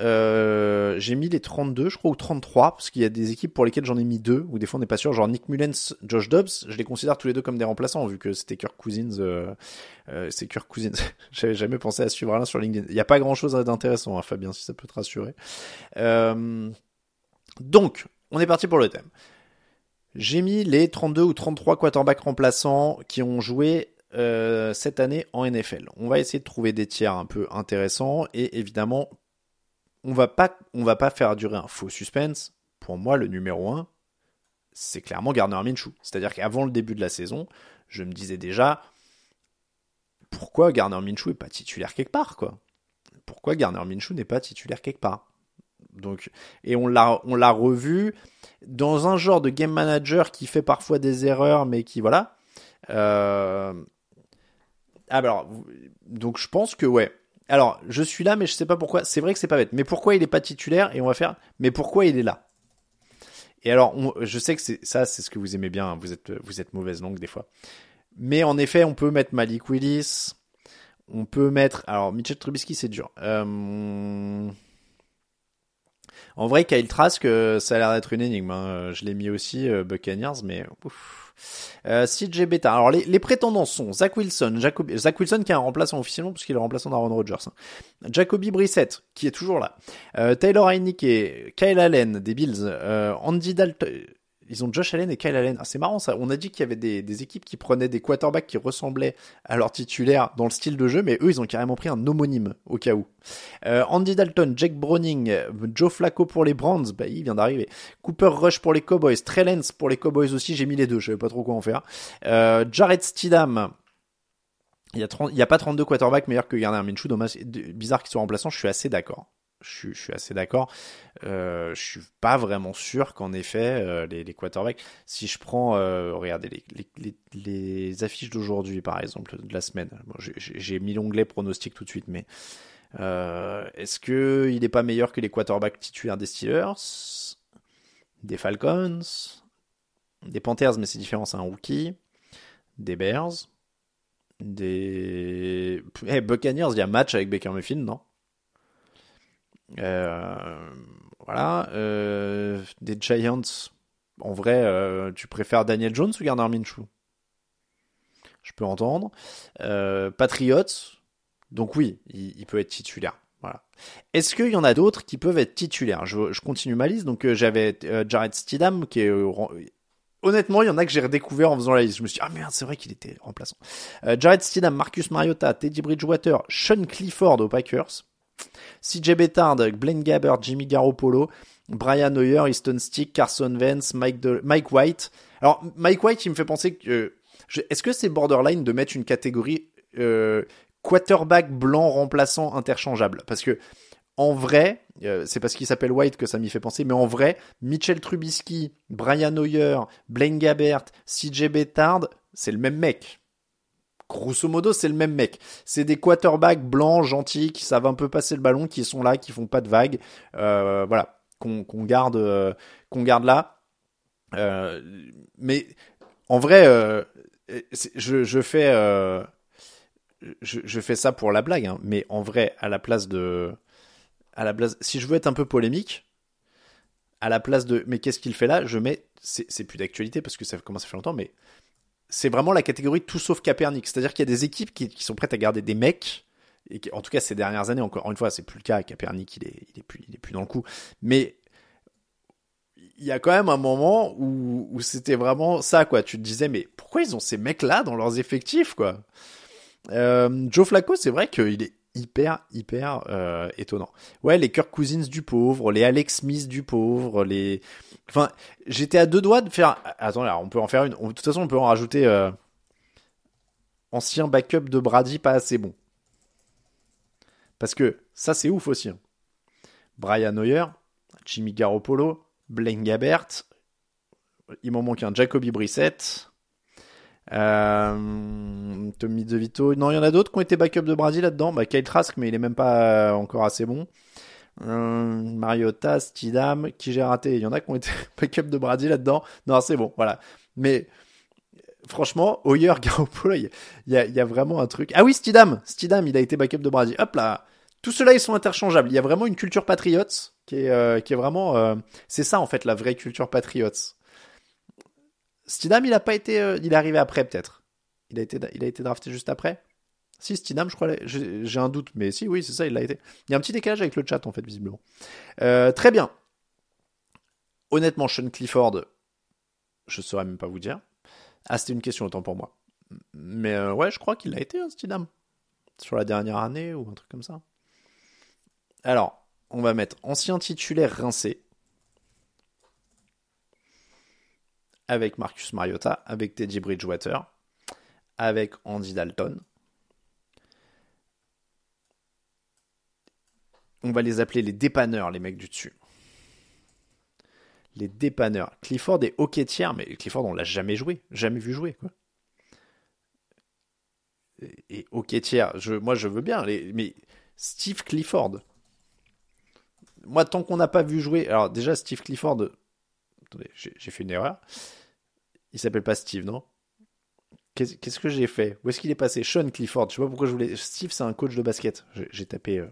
euh, j'ai mis les 32, je crois, ou 33, parce qu'il y a des équipes pour lesquelles j'en ai mis deux, ou des fois on n'est pas sûr, genre Nick Mullens, Josh Dobbs, je les considère tous les deux comme des remplaçants, vu que c'était Kirk Cousins, euh, euh, c'est Kirk Cousins. J'avais jamais pensé à suivre l'un sur LinkedIn. Il n'y a pas grand chose d'intéressant, hein, Fabien, si ça peut te rassurer. Donc, on est parti pour le thème. J'ai mis les 32 ou 33 quarterbacks remplaçants qui ont joué cette année en NFL. On va essayer de trouver des tiers un peu intéressants et évidemment, on va pas, on va pas faire durer un faux suspense. Pour moi, le numéro 1, c'est clairement Gardner Minshew. C'est-à-dire qu'avant le début de la saison, je me disais déjà pourquoi Gardner Minshew est pas titulaire quelque part quoi? Pourquoi Gardner Minshew n'est pas titulaire quelque part? Donc, et on l'a, on l'a revu dans un genre de game manager qui fait parfois des erreurs, mais qui voilà. Euh... Ah, bah alors, donc je pense que ouais. Alors, je suis là, mais je sais pas pourquoi. C'est vrai que c'est pas bête. Mais pourquoi il est pas titulaire Et on va faire. Mais pourquoi il est là? Et alors, je sais que ça, c'est ce que vous aimez bien. Vous êtes, vous êtes mauvaise langue des fois. Mais en effet, on peut mettre Malik Willis. On peut mettre. Alors, Mitchell Trubisky, c'est dur. Euh... En vrai, Kyle Trask, euh, ça a l'air d'être une énigme. Hein. Je l'ai mis aussi, euh, Buccaneers, mais ouf. Euh, CJ Beta. Alors les, prétendants sont Zach Wilson, Zach Wilson qui est un remplaçant officiellement puisqu'il est remplaçant d'Aaron Rodgers. Hein. Jacoby Brissett qui est toujours là. Euh, Taylor Heineke, Kyle Allen des Bills, euh, Andy Dalton. Ils ont Josh Allen et Kyle Allen. Ah, c'est marrant ça. On a dit qu'il y avait des, équipes qui prenaient des quarterbacks qui ressemblaient à leur titulaire dans le style de jeu, mais eux, ils ont carrément pris un homonyme au cas où. Euh, Andy Dalton, Jake Browning, Joe Flacco pour les Browns, bah, il vient d'arriver. Cooper Rush pour les Cowboys, Trey Lance pour les Cowboys aussi. J'ai mis les deux, je savais pas trop quoi en faire. Euh, Jared Stidham. Il y, a 30, il y a pas 32 quarterbacks meilleurs que Gardner Minshew. Dommage, bizarre qu'ils soient remplaçants. Je suis assez d'accord je, suis assez d'accord. Euh, je suis pas vraiment sûr qu'en effet euh, les, les quarterbacks, si je prends, euh, regardez les, affiches d'aujourd'hui par exemple de la semaine. Bon, J'ai mis l'onglet pronostic tout de suite, mais euh, est-ce que il est pas meilleur que les quarterbacks titulaires des Steelers, des Falcons, des Panthers, mais c'est différent, c'est un rookie, des Bears, des hey, Buccaneers, il y a match avec Baker Mayfield, non? Euh, voilà. Euh, des Giants, en vrai, euh, tu préfères Daniel Jones ou Gardner Minshew? Je peux entendre. Patriots, donc oui, il, peut être titulaire. Voilà. Est-ce qu'il y en a d'autres qui peuvent être titulaires? Je, continue ma liste. Donc j'avais Jared Stidham qui est Honnêtement, il y en a que j'ai redécouvert en faisant la liste. Je me suis dit, ah merde, c'est vrai qu'il était remplaçant. Jared Stidham, Marcus Mariota, Teddy Bridgewater, Sean Clifford aux Packers. CJ Bettard, Blaine Gabbert, Jimmy Garoppolo, Brian Hoyer, Easton Stick, Carson Vance, Mike, White. Alors, Mike White, il me fait penser que... Je... Est-ce que c'est borderline de mettre une catégorie euh, quarterback blanc remplaçant interchangeable? Parce que, en vrai, euh, c'est parce qu'il s'appelle White que ça m'y fait penser, mais en vrai, Mitchell Trubisky, Brian Hoyer, Blaine Gabbert, CJ Bettard, c'est le même mec grosso modo, c'est le même mec. C'est des quarterbacks blancs, gentils, qui savent un peu passer le ballon, qui sont là, qui font pas de vagues. Euh, voilà. qu'on garde, qu'on garde là. mais en vrai, je, fais, je, fais ça pour la blague, hein, mais en vrai, à la place de, à la place, si je veux être un peu polémique, à la place de, mais qu'est-ce qu'il fait là? Je mets, c'est plus d'actualité parce que ça commence à faire longtemps, mais c'est vraiment la catégorie tout sauf Capernic. C'est-à-dire qu'il y a des équipes qui, sont prêtes à garder des mecs. Et en tout cas, ces dernières années, encore une fois, c'est plus le cas. Capernic, il est, il est plus, il est plus dans le coup. Mais il y a quand même un moment où, c'était vraiment ça, quoi. Tu te disais, mais pourquoi ils ont ces mecs-là dans leurs effectifs, quoi? Euh, Joe Flacco, c'est vrai qu'il est hyper, hyper euh, étonnant. Ouais, les Kirk Cousins du pauvre, les Alex Smith du pauvre, les... Enfin, j'étais à deux doigts de faire... Attends, là, on peut en faire une. De toute façon, on peut en rajouter... Euh... Ancien backup de Brady, pas assez bon. Parce que ça, c'est ouf aussi. Hein. Brian Hoyer, Jimmy Garoppolo, Blaine Gabbert, il m'en manque un Jacoby Brissett, euh, Tommy DeVito. Non, il y en a d'autres qui ont été backup de Brady là-dedans. Bah, Kyle Trask, mais il est même pas encore assez bon. Euh, Mariota, Stidham, qui j'ai raté. Il y en a qui ont été backup de Brady là-dedans. Non, c'est bon, voilà. Mais franchement, Hoyer, Garoppolo, il y, il y a vraiment un truc. Ah oui, Stidham, Stidham, il a été backup de Brady. Hop là, tout cela ils sont interchangeables. Il y a vraiment une culture patriote qui est, euh, vraiment, euh, c'est ça en fait la vraie culture patriote. Stidham, il a pas été, euh, il est arrivé après peut-être. Il a été, il a été drafté juste après. Si Stidham, je crois, j'ai un doute, mais si, oui, c'est ça, il l'a été. Il y a un petit décalage avec le chat en fait, visiblement. Euh, très bien. Honnêtement, Sean Clifford, je saurais même pas vous dire. Ah, c'était une question autant pour moi. Mais euh, ouais, je crois qu'il l'a été, hein, Stidham. Sur la dernière année ou un truc comme ça. Alors, on va mettre ancien titulaire rincé. Avec Marcus Mariota, avec Teddy Bridgewater, avec Andy Dalton. On va les appeler les dépanneurs, les mecs du dessus. Les dépanneurs. Clifford est hockeytière, mais Clifford, on l'a jamais joué, jamais vu jouer. Quoi. Et, hockeytière, je, moi je veux bien, mais Steve Clifford. Moi, tant qu'on n'a pas vu jouer. Alors, déjà, Steve Clifford. Attendez, j'ai fait une erreur. Il s'appelle pas Steve, non? Qu'est-ce que j'ai fait? Où est-ce qu'il est passé? Sean Clifford. Je sais pas pourquoi je voulais. Steve, c'est un coach de basket. J'ai tapé. Euh.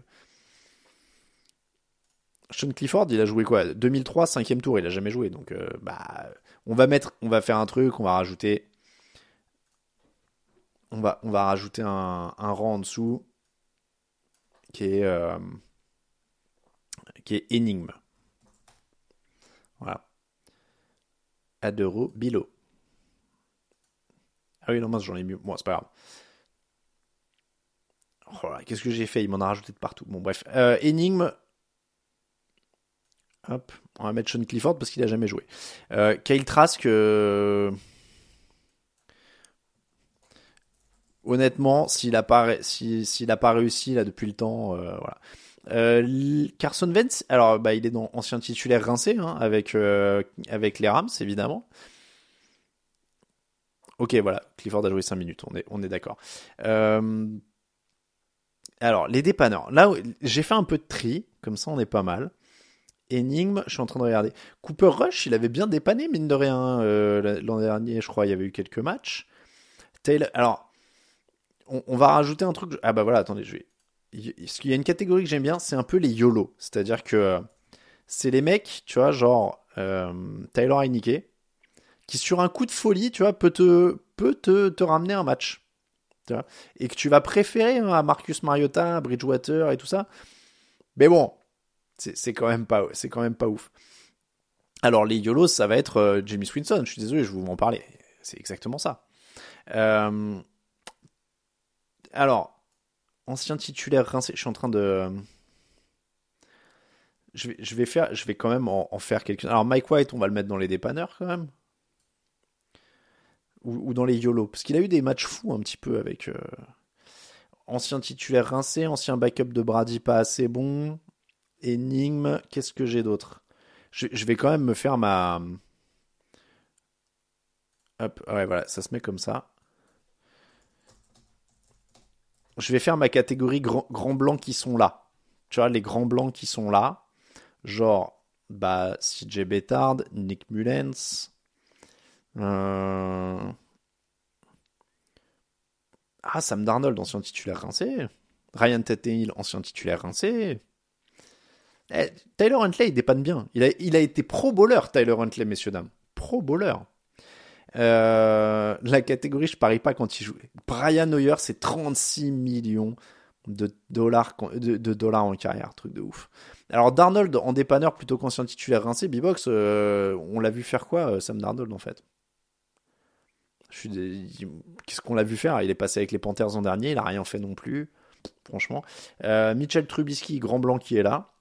Sean Clifford, il a joué quoi? 2003, cinquième tour. Il a jamais joué. Donc, euh, bah, on va faire un truc. On va rajouter. On va, on rajouter un, rang en dessous qui est euh, qui est énigme. Voilà. Adero Bilo. Ah oui, non, mince, j'en ai mieux. Moi, c'est pas grave. Oh qu'est-ce que j'ai fait? Il m'en a rajouté de partout. Bon, bref. Euh, énigme. Hop, on va mettre Sean Clifford parce qu'il a jamais joué. Euh, Kyle Trask. Euh, honnêtement, s'il a pas, réussi là depuis le temps, voilà. Carson Wentz, alors bah, il est dans ancien titulaire rincé hein, avec avec les Rams évidemment. Ok, voilà, Clifford a joué 5 minutes, on est, d'accord. Euh, alors, les dépanneurs. Là, j'ai fait un peu de tri, comme ça on est pas mal. Énigme, je suis en train de regarder. Cooper Rush, il avait bien dépanné, mine de rien, euh, l'an dernier, je crois, il y avait eu quelques matchs. Taylor, alors, on, va rajouter un truc. Ah bah voilà, attendez, je vais. Il y a une catégorie que j'aime bien, c'est un peu les YOLO. C'est-à-dire que c'est les mecs, tu vois, genre euh, Taylor Heineke, qui sur un coup de folie, tu vois, peut te, ramener un match. Et que tu vas préférer hein, à Marcus Mariota, Bridgewater et tout ça. Mais bon, c'est quand même pas, quand ouf. Alors les YOLOs, ça va être euh, Jimmy Swinson. Je suis désolé, je vais vous en parler. C'est exactement ça. Euh, alors, ancien titulaire rincé. Je suis en train de. Je vais, quand même en, en faire quelques. Alors Mike White, on va le mettre dans les dépanneurs quand même ou, dans les YOLO. Parce qu'il a eu des matchs fous un petit peu avec euh, ancien titulaire rincé, ancien backup de Brady pas assez bon, énigme, qu'est-ce que j'ai d'autre? Je, vais quand même me faire ma... Hop, ouais voilà, ça se met comme ça. Je vais faire ma catégorie grands blancs qui sont là. Tu vois, les grands blancs qui sont là. Genre bah, CJ Bettard, Nick Mullens. Euh... Ah, Sam Darnold, ancien titulaire rincé. Ryan Tannehill, ancien titulaire rincé. Eh, Tyler Huntley, il dépanne bien. Il a, été pro bowler, Tyler Huntley, messieurs, dames. Pro bowler. Euh, la catégorie, je parie pas quand il joue. Brian Hoyer, c'est 36 millions de dollars, en carrière, truc de ouf. Alors Darnold en dépanneur plutôt qu'ancien titulaire rincé, B-Box, euh, on l'a vu faire quoi, Sam Darnold en fait? Qu'est-ce qu'on l'a vu faire? Il est passé avec les Panthers en dernier, il a rien fait non plus, franchement. Mitchell Trubisky, grand blanc qui est là.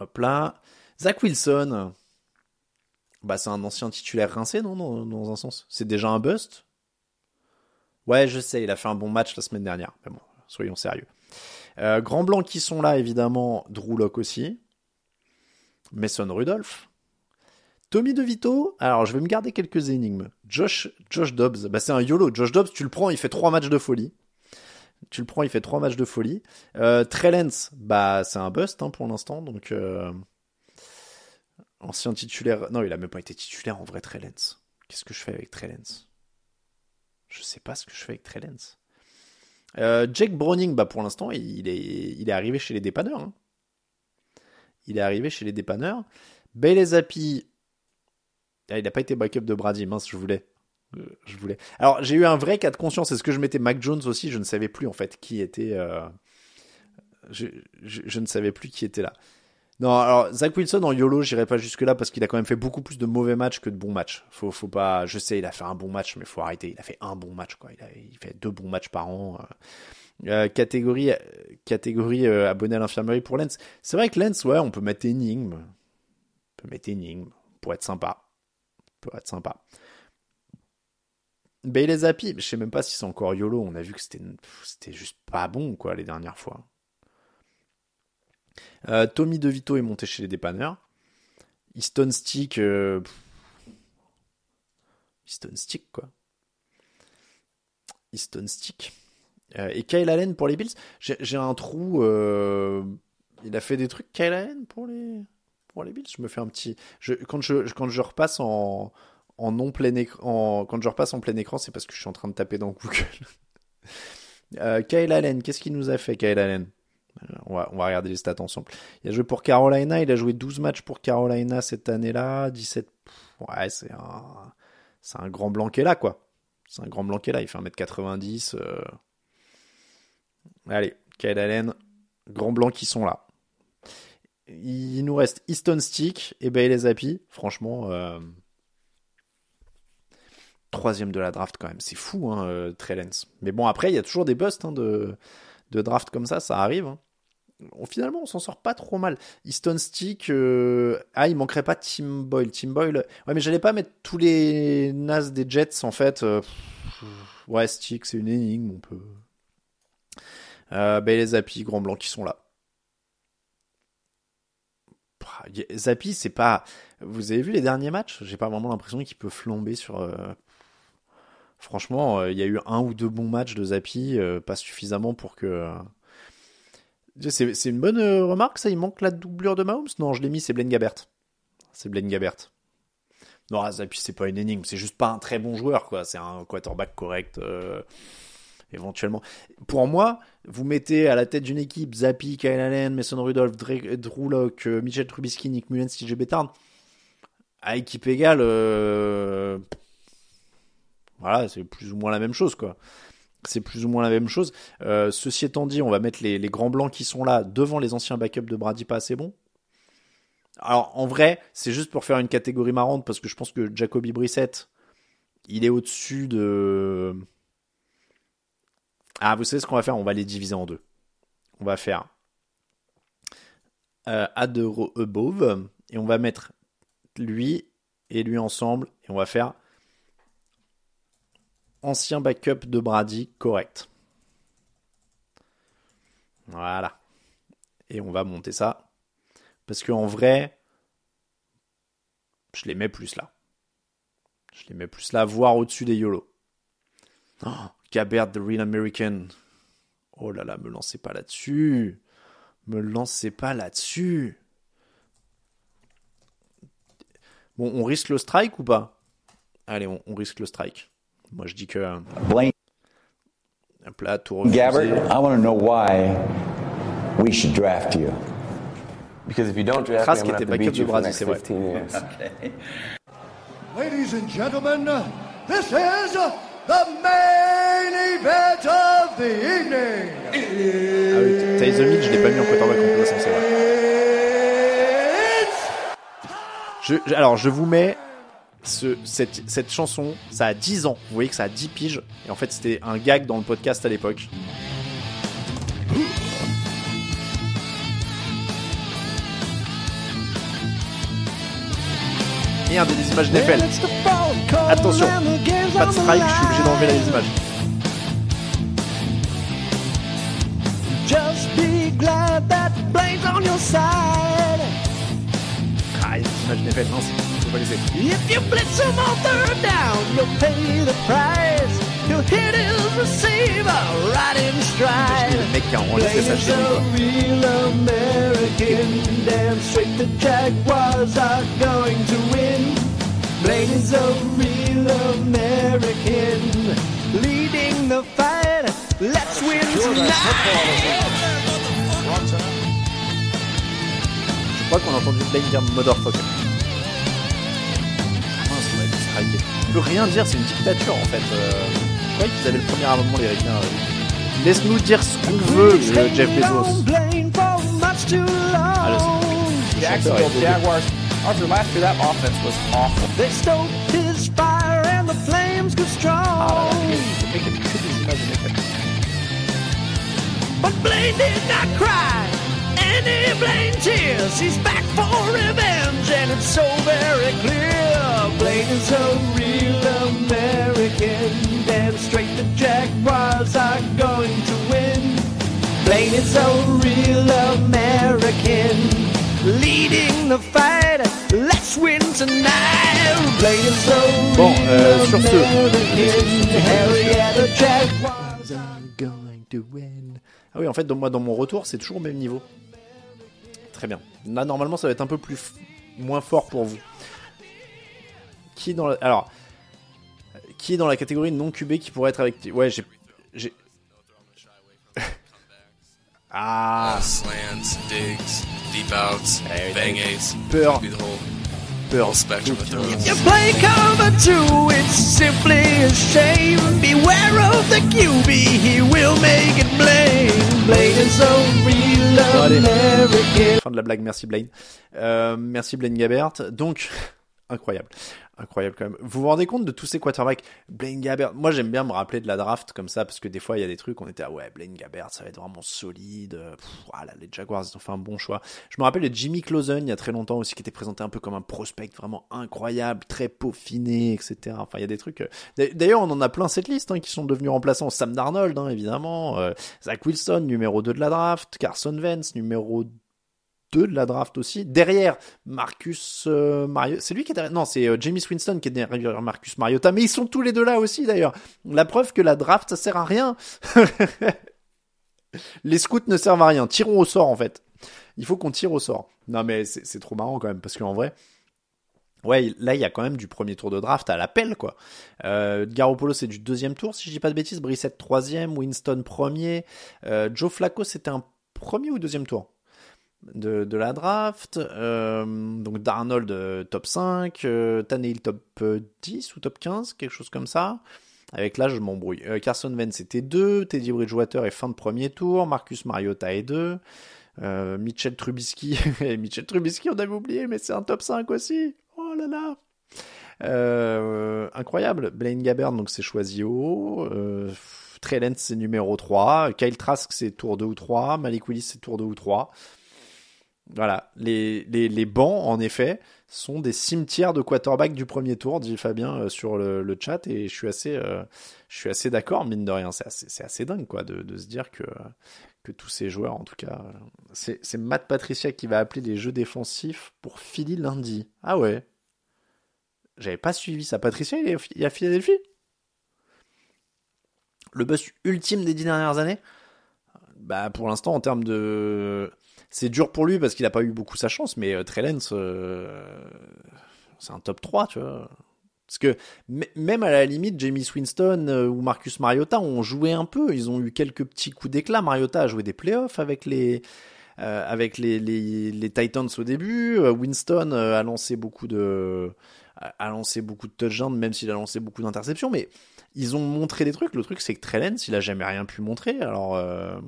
Hop là. Zach Wilson, bah, c'est un ancien titulaire rincé, non, dans, un sens? C'est déjà un bust? Ouais, je sais, il a fait un bon match la semaine dernière. Mais bon, soyons sérieux. Euh, Grand Blanc qui sont là, évidemment, Drew Locke aussi. Mason Rudolph. Tommy DeVito, alors je vais me garder quelques énigmes. Josh, Dobbs, bah c'est un YOLO. Josh Dobbs, tu le prends, il fait trois matchs de folie. Tu le prends, il fait trois matchs de folie. Euh, Trellens, bah c'est un bust hein, pour l'instant, donc euh, Ancien titulaire. Non, il a même pas été titulaire en vrai, Trellens. Qu'est-ce que je fais avec Trellens Je sais pas ce que je fais avec Trellens. Euh, Jake Browning, bah pour l'instant, il est, arrivé chez les dépanneurs. Hein. Il est arrivé chez les dépanneurs. Bailey Zappi, ah, il n'a pas été backup de Brady, mince, je voulais. Euh, je voulais. Alors, j'ai eu un vrai cas de conscience. Est-ce que je mettais Mac Jones aussi? Je ne savais plus en fait qui était. Euh, je, ne savais plus qui était là. Non, alors Zach Wilson en YOLO, j'irai pas jusque là parce qu'il a quand même fait beaucoup plus de mauvais matchs que de bons matchs. Faut, pas, je sais, il a fait un bon match, mais faut arrêter. Il a fait un bon match, quoi. Il, fait deux bons matchs par an. Euh, catégorie, catégorie abonné à l'infirmerie pour Lens. C'est vrai que Lens, ouais, on peut mettre énigme. On peut mettre énigme pour être sympa. Pour être sympa. Bailey Zappi, je sais même pas si c'est encore YOLO. On a vu que c'était, juste pas bon, quoi, les dernières fois. Euh, Tommy DeVito est monté chez les dépanneurs. Easton Stick. Euh... Easton Stick, quoi. Easton Stick. Euh, et Kyle Allen pour les Bills. J'ai un trou. Il a fait des trucs, Kyle Allen, pour les, les Bills. Je me fais un petit. Quand, je, repasse en, non plein écran. Quand je repasse en plein écran, c'est parce que je suis en train de taper dans Google. Kyle Allen, qu'est-ce qu'il nous a fait, Kyle Allen? On va, regarder les stats ensemble. Il a joué pour Carolina, il a joué 12 matchs pour Carolina cette année-là, 17. Ouais, c'est un, c'est un grand blanc qui est là, quoi. C'est un grand blanc qui est là, il fait 1m90. Euh. Allez, Kyle Allen, grand blanc qui sont là. Il nous reste Easton Stick et Bailey Zappi. Franchement, euh, troisième de la draft quand même. C'est fou, hein, euh. Mais bon, après, il y a toujours des busts hein, de, draft comme ça, ça arrive. Hein finalement, on s'en sort pas trop mal. Easton Stick, euh, ah, il manquerait pas Tim Boyle. Tim Boyle, ouais, mais j'allais pas mettre tous les Nas des Jets en fait. Ouais, Stick, c'est une énigme, on peut. Les Zappi, Grand Blanc qui sont là. Zappi, c'est pas. Vous avez vu les derniers matchs? J'ai pas vraiment l'impression qu'il peut flamber sur. Euh, franchement, il y a eu un ou deux bons matchs de Zappi, pas suffisamment pour que c'est une bonne euh, remarque, ça? Il manque la doublure de Mahomes? Non, je l'ai mis, c'est Blaine Gabert. C'est Blaine Gabert. Non, et puis c'est pas une énigme, c'est juste pas un très bon joueur, quoi. C'est un quarterback correct, euh, éventuellement. Pour moi, vous mettez à la tête d'une équipe Zappi, Kyle Allen, Mason Rudolph, Drew Locke, euh, Michel Trubisky, Nick Mullens, TJ Bettard. À équipe égale, voilà, c'est plus ou moins la même chose, quoi c'est plus ou moins la même chose. Euh, ceci étant dit, on va mettre les, grands blancs qui sont là devant les anciens backups de Brady pas assez bons. Alors en vrai, c'est juste pour faire une catégorie marrante parce que je pense que Jacoby Brissett, il est au-dessus de. Ah, vous savez ce qu'on va faire? On va les diviser en deux. On va faire euh, add above et on va mettre lui et lui ensemble et on va faire ancien backup de Brady correct. Voilà. Et on va monter ça. Parce qu'en vrai, je les mets plus là. Je les mets plus là, voire au-dessus des YOLO. Oh, Gabert, the Real American. Oh là là, me lancez pas là-dessus. Me lancez pas là-dessus. Bon, on risque le strike ou pas? Allez, on, on risque le strike. Moi, je dis que. euh, Blaine Hop là, tout refusé. Gabbert, I want to know why we should draft you. Because if you don't draft Kras me, I'm have to beat you for the next c'est vrai. 15 years. Ladies and gentlemen, this is the main event of the evening? Ah oui, Tyson Hill, je l'ai pas mis en quarterback remplaçant, c'est vrai. Je- alors, je vous mets ce, cette, cette chanson, ça a 10 ans. Vous voyez que ça a 10 piges. Et en fait, c'était un gag dans le podcast à l'époque. Merde, des images d'Eiffel. Attention, pas de strike, je suis obligé d'enlever les images. Be that Blaine's on your side. Ah, il y a des images d'Eiffel, non, c'est- faut pas les. If you blitz him on third down, you'll pay the price. He'll hit his receiver right in stride. le mec qui a enregistré ça chez quoi. real American. Damn straight the Jaguars are going to win. Blaine is a real American. Leading the fight. Let's win tonight. Qu'on a entendu Blaine dire motherfucker. Mince, on a été striké. On peut rien dire, c'est une dictature en fait. Euh, je croyais qu'ils avaient le premier amendement, les ricains. euh. Laisse-nous dire ce qu'on veut, euh, Jeff Bezos. Ah, le- long. le chanteur est Jacksonville. Jaguars. Arthur, last year that offense was awful. They stoked his fire and the flames grew Ah là là, le. But Blaine did not cry. Any Blaine tears. He's back for revenge, and it's so very clear. Blaine is a real American. Damn straight the Jaguars are going to win. Blaine is a real American. Leading the fight. Let's win tonight. Blaine is a Bon, real euh, sur ce. American. Jaguars. I'm going to win. Ah oui, en fait, dans, moi, dans mon retour, c'est toujours au même niveau. Très bien. Là, normalement, ça va être un peu plus f- moins fort pour vous. Qui est dans la... Alors, qui est dans la catégorie non QB qui pourrait être avec... Ouais, j'ai... j'ai... ah, slants, digs, deep outs, Hey, bang A's. peur, Be the whole, peur. whole spectrum of throws. You play cover two, it's simply a shame. Beware of the QB, he will make it blame. Blame is. American. Fin de la blague, merci Blaine. Euh, merci Blaine Gabbert. Donc, incroyable. Incroyable quand même. Vous vous rendez compte de tous ces quarterbacks? Blaine Gabbert. Moi, j'aime bien me rappeler de la draft comme ça parce que des fois, il y a des trucs, on était ah ouais, Blaine Gabbert, ça va être vraiment solide. Voilà, les Jaguars, ils ont fait un bon choix. Je me rappelle de Jimmy Clausen il y a très longtemps aussi qui était présenté un peu comme un prospect vraiment incroyable, très peaufiné, etc. Enfin, il y a des trucs. euh, D'ailleurs, on en a plein cette liste hein, qui sont devenus remplaçants. Sam Darnold, hein, évidemment. Euh, Zach Wilson, numéro 2 de la draft. Carson Wentz, numéro 2 de la draft aussi. Derrière, Marcus euh, Mariota. C'est lui qui est derrière. Non, c'est euh, James Winston qui est derrière Marcus Mariota. Mais ils sont tous les deux là aussi, d'ailleurs. La preuve que la draft, ça sert à rien. les scouts ne servent à rien. Tirons au sort, en fait. Il faut qu'on tire au sort. Non, mais c'est trop marrant quand même, parce qu'en vrai. Ouais, là, il y a quand même du premier tour de draft à l'appel, quoi. Euh, Garoppolo, c'est du deuxième tour, si je dis pas de bêtises. Brissett, troisième. Winston, premier. Euh, Joe Flacco, c'était un premier ou deuxième tour? De, la draft. Euh, donc Darnold euh, top 5, euh, Tannehill top euh, 10 ou top 15, quelque chose comme ça. Avec là, je m'embrouille. Euh, Carson Wentz c'était 2, Teddy Bridgewater est fin de premier tour, Marcus Mariota est 2, euh, Mitchell Trubisky, Mitchell Trubisky on avait oublié, mais c'est un top 5 aussi. Oh là là. Euh, incroyable. Blaine Gabbert, donc c'est choisi haut. Euh, Trey c'est numéro 3. Kyle Trask, c'est tour 2 ou 3. Malik Willis, c'est tour 2 ou 3. Voilà, les, les, les bancs, en effet, sont des cimetières de quarterback du premier tour, dit Fabien euh, sur le, chat, et je suis assez, euh, assez d'accord, mine de rien. C'est assez, assez dingue, quoi, de, de se dire que, que tous ces joueurs, en tout cas, c'est, Matt Patricia qui va appeler les jeux défensifs pour Philly lundi. Ah ouais. J'avais pas suivi ça. Patricia, il est à Philadelphie? Le buzz ultime des dix dernières années? Bah, pour l'instant, en termes de c'est dur pour lui parce qu'il a pas eu beaucoup sa chance, mais euh, Trey Lance, euh, c'est un top 3, tu vois. Parce que même à la limite, Jamie Winston euh, ou Marcus Mariota ont joué un peu. Ils ont eu quelques petits coups d'éclat. Mariota a joué des playoffs avec les euh, avec les, les, Titans au début. Winston a lancé beaucoup de a lancé beaucoup de touchdowns, même s'il a lancé beaucoup d'interceptions. Mais ils ont montré des trucs. Le truc, c'est que Trellens, il a jamais rien pu montrer. Alors euh,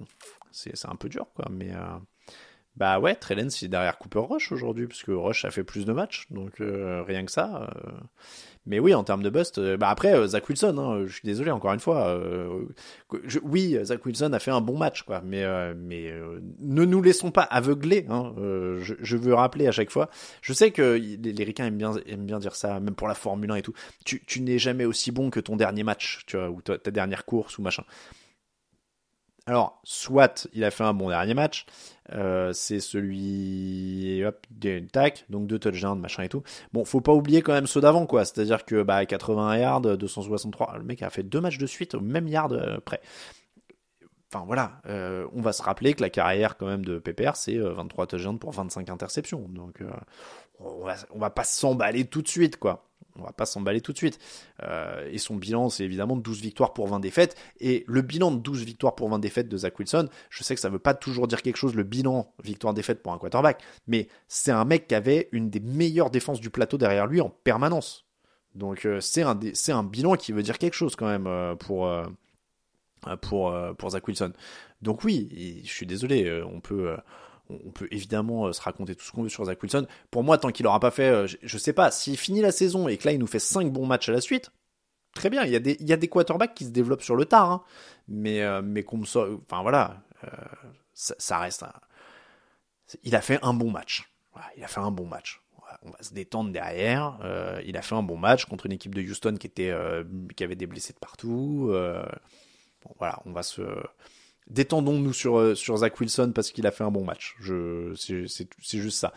c'est un peu dur, quoi. Mais bah ouais, Trellens, il est derrière Cooper Rush aujourd'hui, parce que Rush a fait plus de matchs, donc euh, rien que ça. euh. Mais oui, en termes de bust, euh, bah après, Zach Wilson, hein, je suis désolé encore une fois. oui, Zach Wilson a fait un bon match, quoi, mais, mais ne nous laissons pas aveugler. Hein, je, veux rappeler à chaque fois. Je sais que les, les ricains aiment bien, bien dire ça, même pour la Formule 1 et tout. Tu, tu n'es jamais aussi bon que ton dernier match, tu vois, ou ta, ta dernière course ou machin. Alors, soit il a fait un bon dernier match, euh, c'est celui, hop, tac, donc deux touchdowns, machin et tout. Bon, faut pas oublier quand même ceux d'avant, quoi. C'est-à-dire que, bah, 80 yards, 263, le mec a fait deux matchs de suite au même yard euh, près. Enfin voilà, euh, on va se rappeler que la carrière quand même de PPR c'est euh, 23 touchdowns pour 25 interceptions. Donc euh, on va va pas s'emballer tout de suite quoi. On va pas s'emballer tout de suite. Euh, et son bilan c'est évidemment 12 victoires pour 20 défaites et le bilan de 12 victoires pour 20 défaites de Zach Wilson, je sais que ça veut pas toujours dire quelque chose le bilan victoire défaite pour un quarterback, mais c'est un mec qui avait une des meilleures défenses du plateau derrière lui en permanence. Donc euh, c'est un un bilan qui veut dire quelque chose quand même euh, pour euh, euh, pour, euh, pour Zach Wilson. Donc oui, je suis désolé, euh, on peut, euh, on peut évidemment euh, se raconter tout ce qu'on veut sur Zach Wilson. Pour moi, tant qu'il aura pas fait, euh, je, je sais pas, s'il finit la saison et que là il nous fait 5 bons matchs à la suite, très bien, il y a des, il y a des quarterbacks qui se développent sur le tard, hein. mais, euh, mais qu'on me so- enfin voilà, euh, ça, ça reste un- il a fait un bon match. Il a fait un bon match. On va se détendre derrière. Euh, il a fait un bon match contre une équipe de Houston qui était euh, qui avait des blessés de partout. Euh, voilà, on va se détendons-nous sur euh, sur Zach Wilson parce qu'il a fait un bon match. C'est c'est juste ça.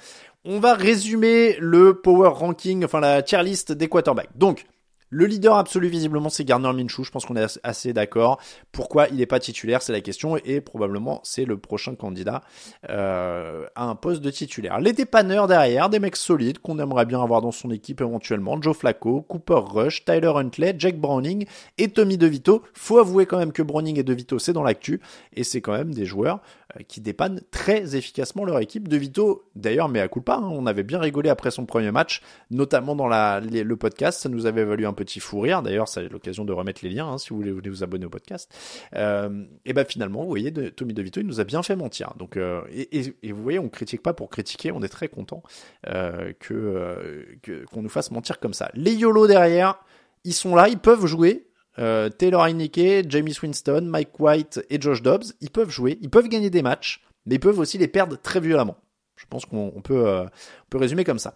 On va résumer le power ranking, enfin la tier list des quarterbacks. Donc le leader absolu visiblement c'est Gardner Minshew, je pense qu'on est assez- d'accord. Pourquoi il n'est pas titulaire, c'est la question et probablement c'est le prochain candidat euh, à un poste de titulaire. Les dépanneurs derrière, des mecs solides qu'on aimerait bien avoir dans son équipe éventuellement, Joe Flacco, Cooper Rush, Tyler Huntley, Jake Browning et Tommy DeVito. Faut avouer quand même que Browning et DeVito c'est dans l'actu et c'est quand même des joueurs qui dépannent très efficacement leur équipe. DeVito d'ailleurs mais à coup pas, on avait bien rigolé après son premier match, notamment dans le podcast, ça nous avait valu un petit fou rire. D'ailleurs, c'est l'occasion de remettre les liens hein, si vous voulez, vous abonner au podcast. Euh, et ben finalement, vous voyez, de, Tommy DeVito, il nous a bien fait mentir. Donc, euh, et, vous voyez, on critique pas pour critiquer, on est très content euh, que euh, que- qu'on nous fasse mentir comme ça. Les YOLO derrière, ils sont là, ils peuvent jouer. Euh, Taylor Heineke, Jamie Winston, Mike White et Josh Dobbs, ils peuvent jouer, ils peuvent gagner des matchs, mais ils peuvent aussi les perdre très violemment. Je pense qu'on on peut, euh, peut résumer comme ça.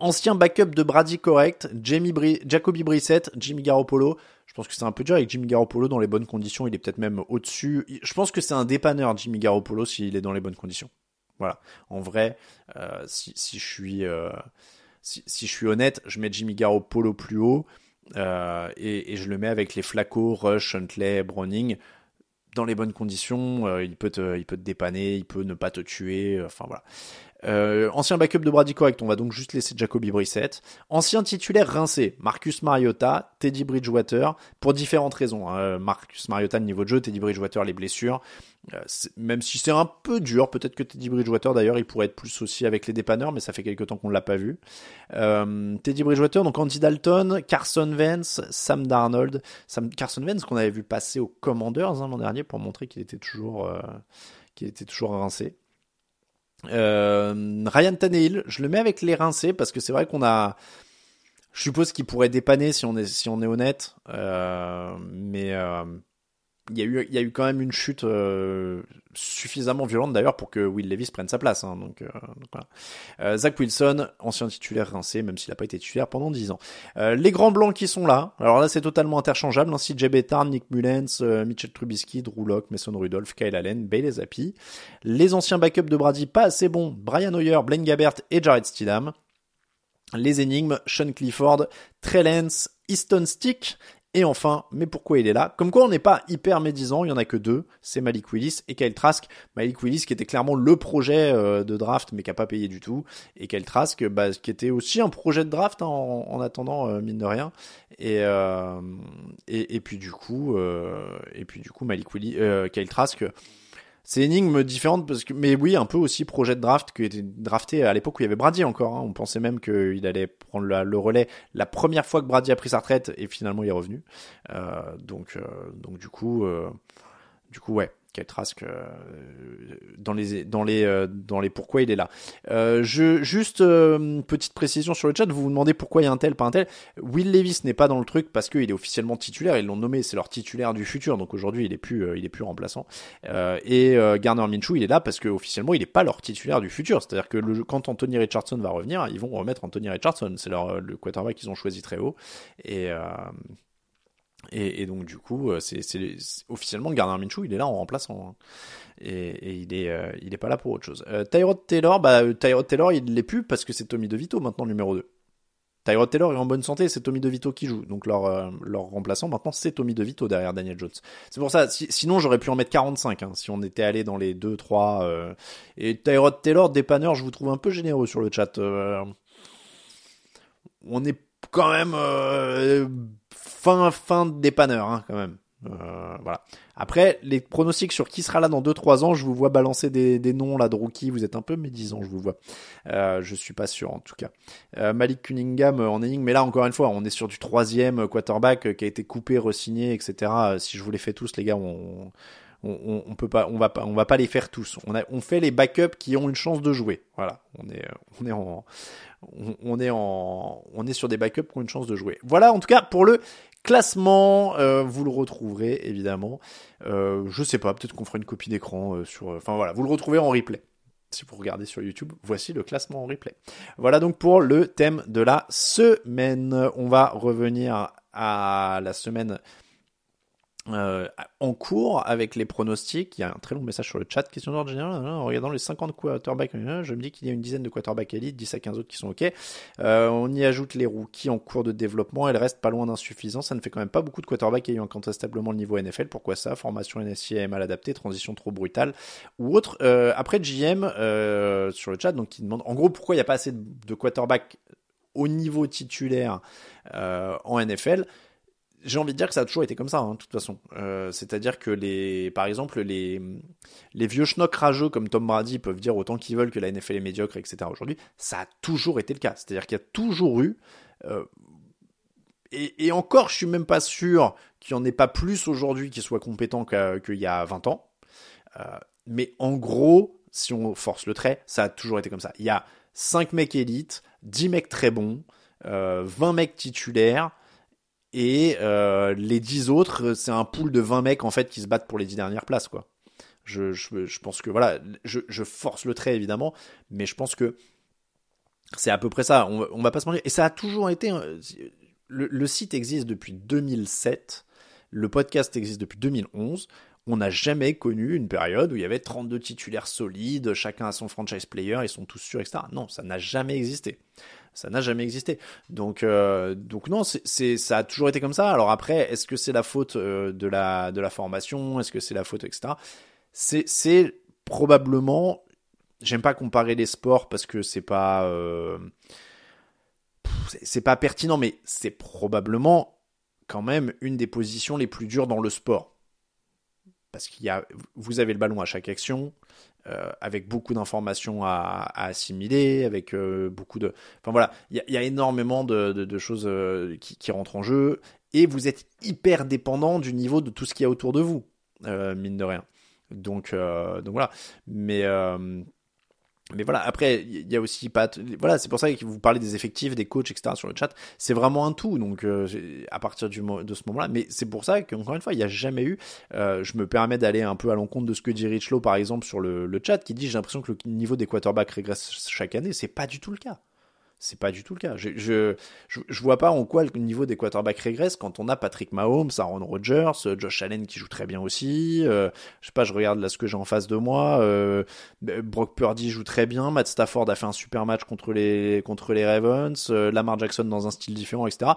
Ancien backup de Brady correct, Jamie Bri- Jacoby Brissett, Jimmy Garoppolo. Je pense que c'est un peu dur avec Jimmy Garoppolo dans les bonnes conditions. Il est peut-être même au-dessus. Je pense que c'est un dépanneur, Jimmy Garoppolo, s'il est dans les bonnes conditions. Voilà. En vrai, euh, si, je suis, si je suis honnête, je mets Jimmy Garoppolo plus haut euh, et, je le mets avec les Flacco, Rush, Huntley, Browning dans les bonnes conditions. euh, il peut te, il peut te dépanner, il peut ne pas te tuer. euh, Enfin voilà. Euh, ancien backup de Brady correct, on va donc juste laisser Jacoby Brissett. Ancien titulaire rincé, Marcus Mariota, Teddy Bridgewater, pour différentes raisons. hein. Marcus Mariota, le niveau de jeu, Teddy Bridgewater, les blessures. Euh, même si c'est un peu dur, peut-être que Teddy Bridgewater d'ailleurs, il pourrait être plus aussi avec les dépanneurs, mais ça fait quelques temps qu'on l'a pas vu. Euh, Teddy Bridgewater, donc Andy Dalton, Carson Vance, Sam Darnold, Carson Vance qu'on avait vu passer aux Commanders hein, l'an dernier pour montrer qu'il était toujours, euh, qu'il était toujours rincé. Euh, Ryan Tannehill, je le mets avec les rincés parce que c'est vrai qu'on a, je suppose qu'il pourrait dépanner si on est si on est honnête, euh, mais euh, il y a eu il y a eu quand même une chute euh, suffisamment violente d'ailleurs pour que Will Levis prenne sa place. hein, donc, euh, donc voilà. Euh, Zach Wilson, ancien titulaire rincé, même s'il n'a pas été titulaire pendant 10 ans. Euh, les grands blancs qui sont là, alors là c'est totalement interchangeable. Hein, CJ Bettard, Nick Mullens, euh, Mitchell Trubisky, Drew Lock, Mason Rudolph, Kyle Allen, Bailey Zappi. Les anciens backups de Brady pas assez bons, Brian Hoyer, Blaine Gabbert et Jared Stidham. Les énigmes, Sean Clifford, Trey Lance, Easton Stick Et enfin, mais pourquoi il est là? Comme quoi on n'est pas hyper médisant, il y en a que deux, c'est Malik Willis et Kyle Trask. Malik Willis qui était clairement le projet euh, de draft mais qui a pas payé du tout, et Kyle Trask bah, qui était aussi un projet de draft hein, en, en, attendant euh, mine de rien. Et, euh, puis du coup, et puis du coup Malik Willis, Kyle Trask c'est énigme différente parce que, mais oui, un peu aussi projet de draft qui était drafté à l'époque où il y avait Brady encore. Hein. On pensait même qu'il allait prendre le relais la première fois que Brady a pris sa retraite et finalement il est revenu. Euh, donc, euh, donc du coup, euh, du coup, ouais. Trask euh, dans les dans les euh, dans les pourquoi il est là. Euh, je juste petite précision sur le chat, vous vous demandez pourquoi il y a un tel pas un tel. Will Levis n'est pas dans le truc parce qu'il est officiellement titulaire, ils l'ont nommé, c'est leur titulaire du futur, donc aujourd'hui il est plus il est plus remplaçant. et Garner Minshew il est là parce que officiellement il n'est pas leur titulaire du futur, c'est-à-dire que le, quand Anthony Richardson va revenir, ils vont remettre Anthony Richardson, c'est leur le quarterback qu'ils ont choisi très haut et et, donc du coup, euh, c'est officiellement Gardner Minshew, il est là en remplaçant. Hein. Et, euh, il est pas là pour autre chose. Euh, Tyrod Taylor, bah Tyrod Taylor, il l'est plus parce que c'est Tommy DeVito maintenant numéro 2. Tyrod Taylor est en bonne santé, c'est Tommy DeVito qui joue. Donc leur leur remplaçant maintenant c'est Tommy DeVito derrière Daniel Jones. C'est pour ça sinon j'aurais pu en mettre 45 hein, si on était allé dans les 2 3 et Tyrod Taylor dépanneur, je vous trouve un peu généreux sur le chat. on est quand même fin fin dépanneur hein, quand même. Euh, voilà. Après, les pronostics sur qui sera là dans 2-3 ans, je vous vois balancer des, des noms là de rookie, vous êtes un peu médisant, je vous vois. Euh, je suis pas sûr en tout cas. Euh, Malik Cunningham en énigme, mais là encore une fois, on est sur du troisième quarterback qui a été coupé, resigné, etc. Si je vous les fais tous, les gars, on, on, peut pas, on va pas, on va pas les faire tous. On on fait les backups qui ont une chance de jouer. Voilà, on est, on est on, est en, on est sur des backups qui ont une chance de jouer. Voilà, en tout cas pour le classement, euh, vous le retrouverez évidemment. Euh, je sais pas, peut-être qu'on fera une copie d'écran euh, sur. Enfin voilà, vous le retrouvez en replay. Si vous regardez sur YouTube, voici le classement en replay. Voilà donc pour le thème de la semaine. On va revenir à la semaine euh, en cours avec les pronostics. Il y a un très long message sur le chat. Question d'ordre général. Hein, en regardant les 50 quarterbacks, hein, je me dis qu'il y a une dizaine de quarterbacks élite, 10 à 15 autres qui sont OK. Euh, on y ajoute les rookies en cours de développement. Elle reste pas loin d'insuffisant. Ça ne fait quand même pas beaucoup de quarterbacks ayant incontestablement le niveau NFL. Pourquoi ça? Formation NSIA mal adaptée, transition trop brutale ou autre. Euh, après GM euh, sur le chat, donc qui demande en gros pourquoi il n'y a pas assez de quarterbacks au niveau titulaire en NFL j'ai envie de dire que ça a toujours été comme ça, hein, de toute façon. Euh, C'est-à-dire que les, par exemple, les, les vieux schnocks rageux comme Tom Brady peuvent dire autant qu'ils veulent que la NFL est médiocre, etc. Aujourd'hui, ça a toujours été le cas. C'est-à-dire qu'il y a toujours eu, euh, et, encore, je suis même pas sûr qu'il n'y en ait pas plus aujourd'hui qui soient compétents qu'il y a 20 ans. Euh, mais en gros, si on force le trait, ça a toujours été comme ça. Il y a 5 mecs élites, 10 mecs très bons, 20 euh, mecs titulaires, et euh, les 10 autres, c'est un pool de 20 mecs en fait qui se battent pour les 10 dernières places quoi. Je, pense que voilà, je, force le trait évidemment, mais je pense que c'est à peu près ça. On, on va pas se mentir. Et ça a toujours été. Le, le, site existe depuis 2007. Le podcast existe depuis 2011. On n'a jamais connu une période où il y avait 32 titulaires solides, chacun a son franchise player, ils sont tous sûrs, etc. Non, ça n'a jamais existé ça n'a jamais existé. Donc, euh, donc non, ça a toujours été comme ça. Alors après, est-ce que c'est la faute euh, de la de la formation? Est-ce que c'est la faute, etc. C'est, c'est probablement. J'aime pas comparer les sports parce que c'est pas euh, c'est pas pertinent, mais c'est probablement quand même une des positions les plus dures dans le sport. Parce qu'il y a, vous avez le ballon à chaque action, euh, avec beaucoup d'informations à, assimiler, avec euh, beaucoup de... Enfin voilà, il y, a énormément de choses euh, qui, qui, rentrent en jeu, et vous êtes hyper dépendant du niveau de tout ce qu'il y a autour de vous, mine de rien. Donc, donc voilà. Mais mais voilà, après, il y a aussi pas. Voilà, c'est pour ça que vous parlez des effectifs, des coachs, etc. sur le chat. C'est vraiment un tout, donc euh, à partir du, de ce moment-là. Mais c'est pour ça qu'encore une fois, il n'y a jamais eu. Euh, je me permets d'aller un peu à l'encontre de ce que dit Richlow, par exemple, sur le, le chat, qui dit J'ai l'impression que le niveau des quarterbacks régresse chaque année. C'est pas du tout le cas. C'est pas du tout le cas. Je, je, je, vois pas en quoi le niveau des quarterbacks régresse quand on a Patrick Mahomes, Aaron Rodgers, Josh Allen qui joue très bien aussi. Euh, je sais pas, je regarde là ce que j'ai en face de moi. Euh, Brock Purdy joue très bien. Matt Stafford a fait un super match contre les contre les Ravens. Euh, Lamar Jackson dans un style différent, etc.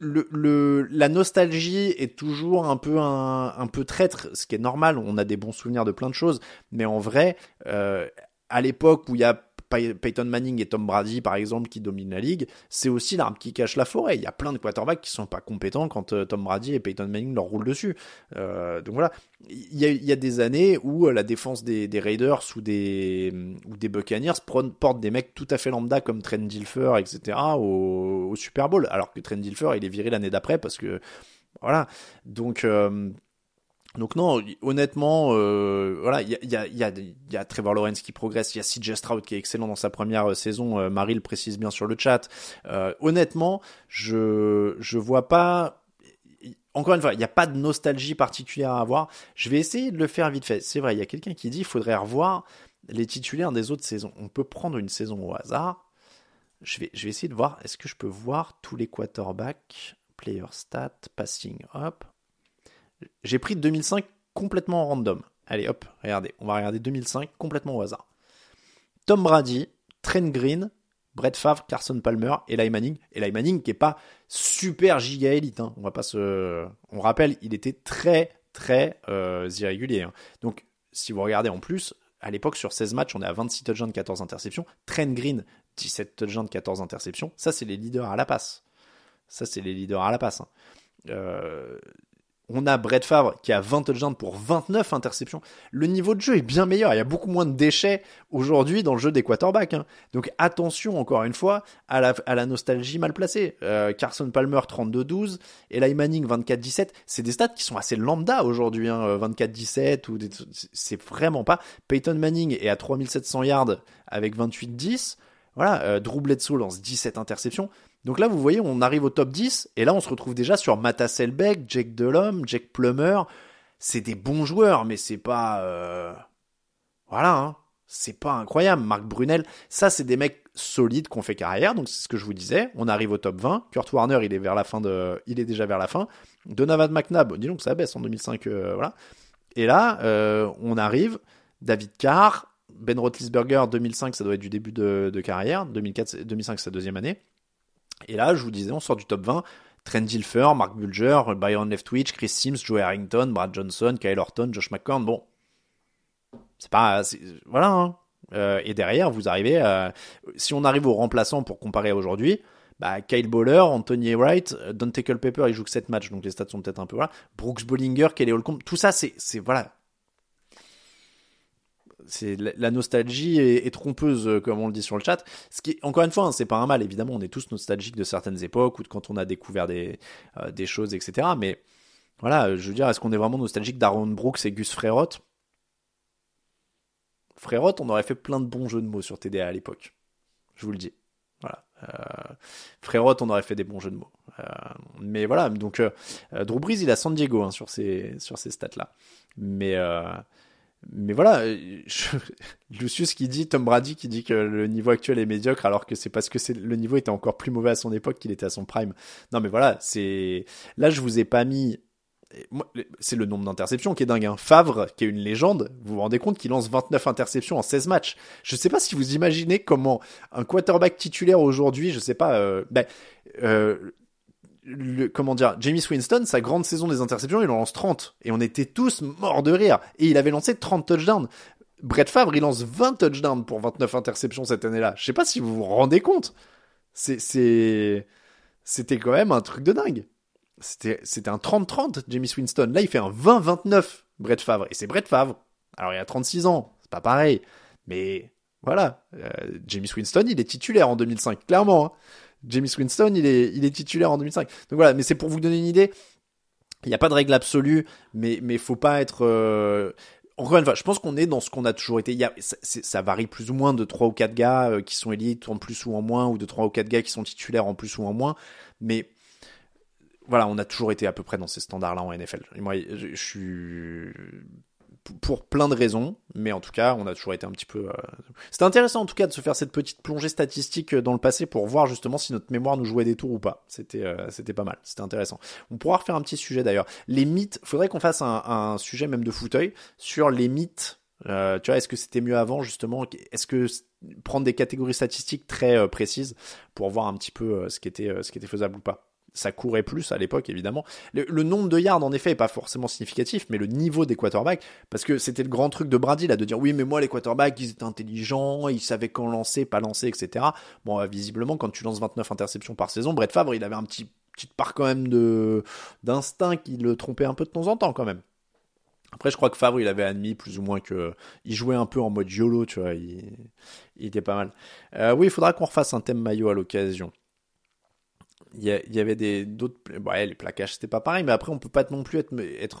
la nostalgie est toujours un peu un, un peu traître, ce qui est normal. On a des bons souvenirs de plein de choses, mais en vrai, euh, à l'époque où il y a Pey- Peyton Manning et Tom Brady, par exemple, qui dominent la ligue, c'est aussi l'arbre qui cache la forêt. Il y a plein de quarterbacks qui sont pas compétents quand euh, Tom Brady et Peyton Manning leur roulent dessus. Euh, donc voilà, il y a, des années où euh, la défense des, Raiders ou des, Buccaneers porte des mecs tout à fait lambda comme Trent Dilfer, etc. au, au Super Bowl, alors que Trent Dilfer, il est viré l'année d'après parce que voilà. Donc donc non, honnêtement, voilà, il y a Trevor Lawrence qui progresse, il y a CJ Stroud qui est excellent dans sa première euh, saison, euh, Marie le précise bien sur le chat. Euh, honnêtement, je je vois pas encore une fois, il n'y a pas de nostalgie particulière à avoir. Je vais essayer de le faire vite fait. C'est vrai, il y a quelqu'un qui dit qu'il faudrait revoir les titulaires des autres saisons. On peut prendre une saison au hasard. Je vais, je vais essayer de voir, est-ce que je peux voir tous les quarterbacks, player stat, passing, hop. J'ai pris 2005 complètement random. Allez, hop, regardez. On va regarder 2005 complètement au hasard. Tom Brady, Trent Green, Brett Favre, Carson Palmer, Eli Manning. Eli Manning qui est pas super giga élite. Hein. On va pas se. On rappelle, il était très très euh, irrégulier. hein. Donc, si vous regardez en plus, à l'époque sur 16 matchs, on est à 26 touchdowns, 14 interceptions. Trent Green, 17 touchdowns, 14 interceptions. Ça, c'est les leaders à la passe. Ça, c'est les leaders à la passe. hein. Euh, on a Brett Favre qui a 20 touchdowns pour 29 interceptions. Le niveau de jeu est bien meilleur. Il y a beaucoup moins de déchets aujourd'hui dans le jeu des quarterbacks. hein. Donc attention encore une fois à la, nostalgie mal placée. Euh, Carson Palmer 32-12, Eli Manning 24-17. C'est des stats qui sont assez lambda aujourd'hui. Hein, euh, 24-17 ou des- c'est vraiment pas. Peyton Manning est à 3700 yards avec 28-10. Voilà, euh, Drew Bledsoe lance 17 interceptions. Donc là, vous voyez, on arrive au top 10, et là, on se retrouve déjà sur Matta Selbeck, Jake Delhomme, Jake Plummer. C'est des bons joueurs, mais c'est pas... euh, Voilà, hein. c'est pas incroyable. Marc Brunel, ça, c'est des mecs solides qui ont fait carrière, donc c'est ce que je vous disais. On arrive au top 20. Kurt Warner, il est vers la fin de... Il est déjà vers la fin. Donovan McNabb, dis donc, ça baisse en 2005, euh, voilà. Et là, euh, on arrive, David Carr, Ben Roethlisberger, 2005, ça doit être du début de, carrière. 2004, c'est- 2005, c'est sa deuxième année. Et là, je vous disais, on sort du top 20. Trent Dilfer, Mark Bulger, Byron Leftwich, Chris Sims, Joe Harrington, Brad Johnson, Kyle Horton, Josh McCown. Bon, c'est pas, voilà. hein. Euh, et derrière, vous arrivez, si on arrive aux remplaçants pour comparer à aujourd'hui, bah, Kyle Bowler, Anthony Wright, Dante Culpepper, il joue que 7 matchs, donc les stats sont peut-être un peu voilà. Brooks Bollinger, Kelly Holcomb, tout ça, c'est voilà, c'est la, nostalgie est, trompeuse euh, comme on le dit sur le chat. Ce qui encore une fois hein, c'est pas un mal évidemment on est tous nostalgiques de certaines époques ou de quand on a découvert des euh, choses etc mais voilà je veux dire est-ce qu'on est vraiment nostalgique d'Aaron Brooks et Gus Frérot Frérot on aurait fait plein de bons jeux de mots sur TDA à l'époque je vous le dis. Voilà. Euh, Frérot on aurait fait des bons jeux de mots. Euh, mais voilà donc euh, Drew Brees il a San Diego hein, sur ces sur ces stats là mais mais voilà, euh, je- Lucius qui dit, Tom Brady qui dit que le niveau actuel est médiocre alors que c'est parce que c'est le niveau était encore plus mauvais à son époque qu'il était à son prime. Non mais voilà, c'est là je vous ai pas mis c'est le nombre d'interceptions qui est dingue. Hein. Favre, qui est une légende, vous vous rendez compte qu'il lance 29 interceptions en 16 matchs. Je sais pas si vous imaginez comment un quarterback titulaire aujourd'hui, je sais pas, euh, ben, euh, le, comment dire, James Winston, sa grande saison des interceptions, il en lance 30. Et on était tous morts de rire. Et il avait lancé 30 touchdowns. Brett Favre, il lance 20 touchdowns pour 29 interceptions cette année-là. Je sais pas si vous vous rendez compte. C'est, c'était quand même un truc de dingue. C'était, un 30-30, James Winston. Là, il fait un 20-29, Brett Favre. Et c'est Brett Favre. Alors, il a 36 ans. C'est pas pareil. Mais, voilà. Euh, James Winston, il est titulaire en 2005, clairement. hein. James Winston, il est, il est titulaire en 2005. Donc voilà, mais c'est pour vous donner une idée. Il n'y a pas de règle absolue, mais mais faut pas être. euh, Encore une fois, je pense qu'on est dans ce qu'on a toujours été. Il y a, ça, varie plus ou moins de trois ou quatre gars euh, qui sont élites en plus ou en moins, ou de trois ou quatre gars qui sont titulaires en plus ou en moins. Mais voilà, on a toujours été à peu près dans ces standards-là en NFL. Et moi, je suis pour plein de raisons, mais en tout cas, on a toujours été un petit peu. euh, C'était intéressant en tout cas de se faire cette petite plongée statistique dans le passé pour voir justement si notre mémoire nous jouait des tours ou pas. C'était, euh, c'était pas mal, c'était intéressant. On pourra refaire un petit sujet d'ailleurs. Les mythes, faudrait qu'on fasse un, sujet même de fauteuil sur les mythes. Euh, tu vois, est-ce que c'était mieux avant justement? Est-ce que prendre des catégories statistiques très euh, précises pour voir un petit peu euh, ce qui était, euh, ce qui était faisable ou pas? Ça courait plus à l'époque évidemment. Le, nombre de yards en effet est pas forcément significatif, mais le niveau des quarterbacks, parce que c'était le grand truc de Brady là de dire oui mais moi les quarterbacks ils étaient intelligents, ils savaient quand lancer, pas lancer, etc. Bon euh, visiblement quand tu lances 29 interceptions par saison, Brett Favre il avait un petit petite part quand même de d'instinct qui le trompait un peu de temps en temps quand même. Après, je crois que Favre, il avait admis plus ou moins que il jouait un peu en mode YOLO, tu vois. Il, il était pas mal. Euh, oui, il faudra qu'on refasse un thème maillot à l'occasion. Il y, avait des d'autres. Ouais, les plaquages, c'était pas pareil, mais après, on peut pas non plus être,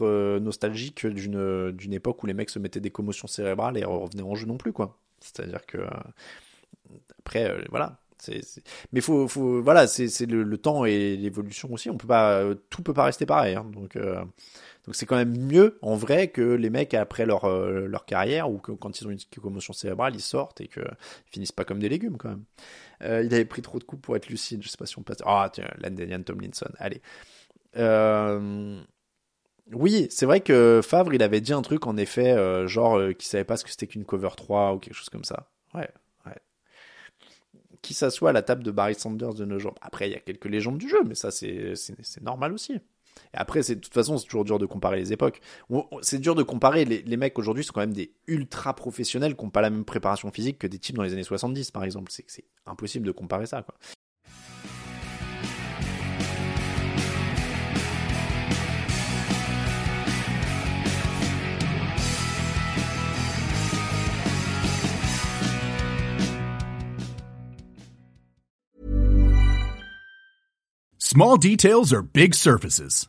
euh, nostalgique d'une d'une époque où les mecs se mettaient des commotions cérébrales et revenaient en jeu non plus, quoi. C'est-à-dire que euh, après, euh, voilà. C'est, c'est- Mais faut, faut, voilà, c'est, c'est le, le temps et l'évolution aussi. On peut pas, euh, tout peut pas rester pareil. hein. Donc, euh, donc c'est quand même mieux en vrai que les mecs après leur euh, leur carrière ou que quand ils ont une commotion cérébrale, ils sortent et que ils finissent pas comme des légumes quand même. Euh, il avait pris trop de coups pour être lucide. Je sais pas si on passe. Ah tiens, Landanian Tomlinson. Allez. Euh, Oui, c'est vrai que Favre, il avait dit un truc en effet, genre qu'il savait pas ce que c'était qu'une cover 3 ou quelque chose comme ça. Ouais. Qui s'assoit à la table de Barry Sanders de nos jours. Après, il y a quelques légendes du jeu, mais ça, c'est normal aussi. Après, de toute façon, c'est toujours dur de comparer les époques. C'est dur de comparer. Les, mecs aujourd'hui sont quand même des ultra professionnels qui n'ont pas la même préparation physique que des types dans les années 70, par exemple. C'est impossible de comparer ça. Small details are big surfaces.